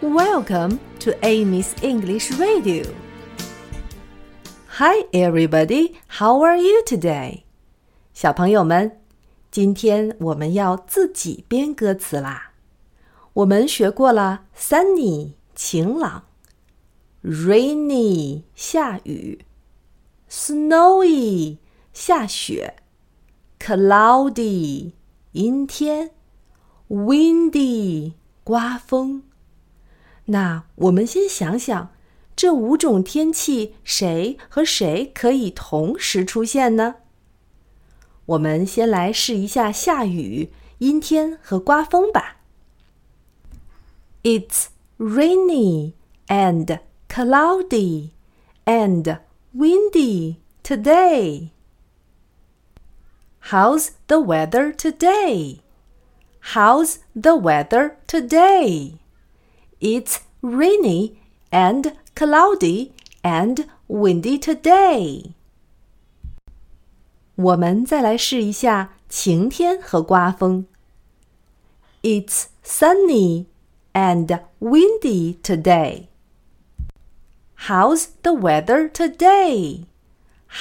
Welcome to Amy's English Radio. Hi, everybody. How are you today? 小朋友们，今天我们要自己编歌词啦。我们学过了 sunny 晴朗，rainy 下雨，snowy 下雪，cloudy 阴天，windy 刮风。 那我们先想想，这五种天气谁和谁可以同时出现呢？我们先来试一下下雨、阴天和刮风吧。It's rainy and cloudy and windy today. How's the weather today? How's the weather today? It's rainy and cloudy and windy today. 我们再来试一下晴天和刮风。It's sunny and windy today. How's the weather today?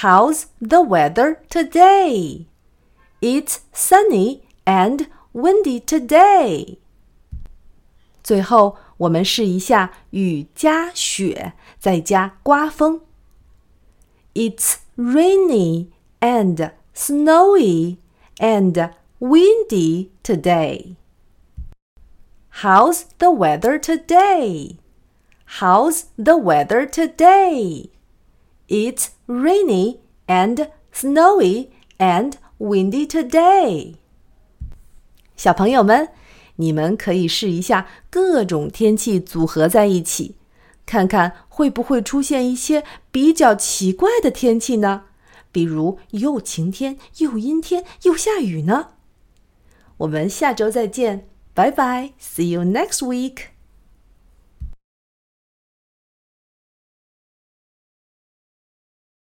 How's the weather today? It's sunny and windy today. 最后， 我们试一下雨加雪，再加刮风。It's rainy and snowy and windy today. How's the weather today? How's the weather today? It's rainy and snowy and windy today. 小朋友们。 你们可以试一下各种天气组合在一起，看看会不会出现一些比较奇怪的天气呢？比如又晴天又阴天又下雨呢？我们下周再见，拜拜，See you next week。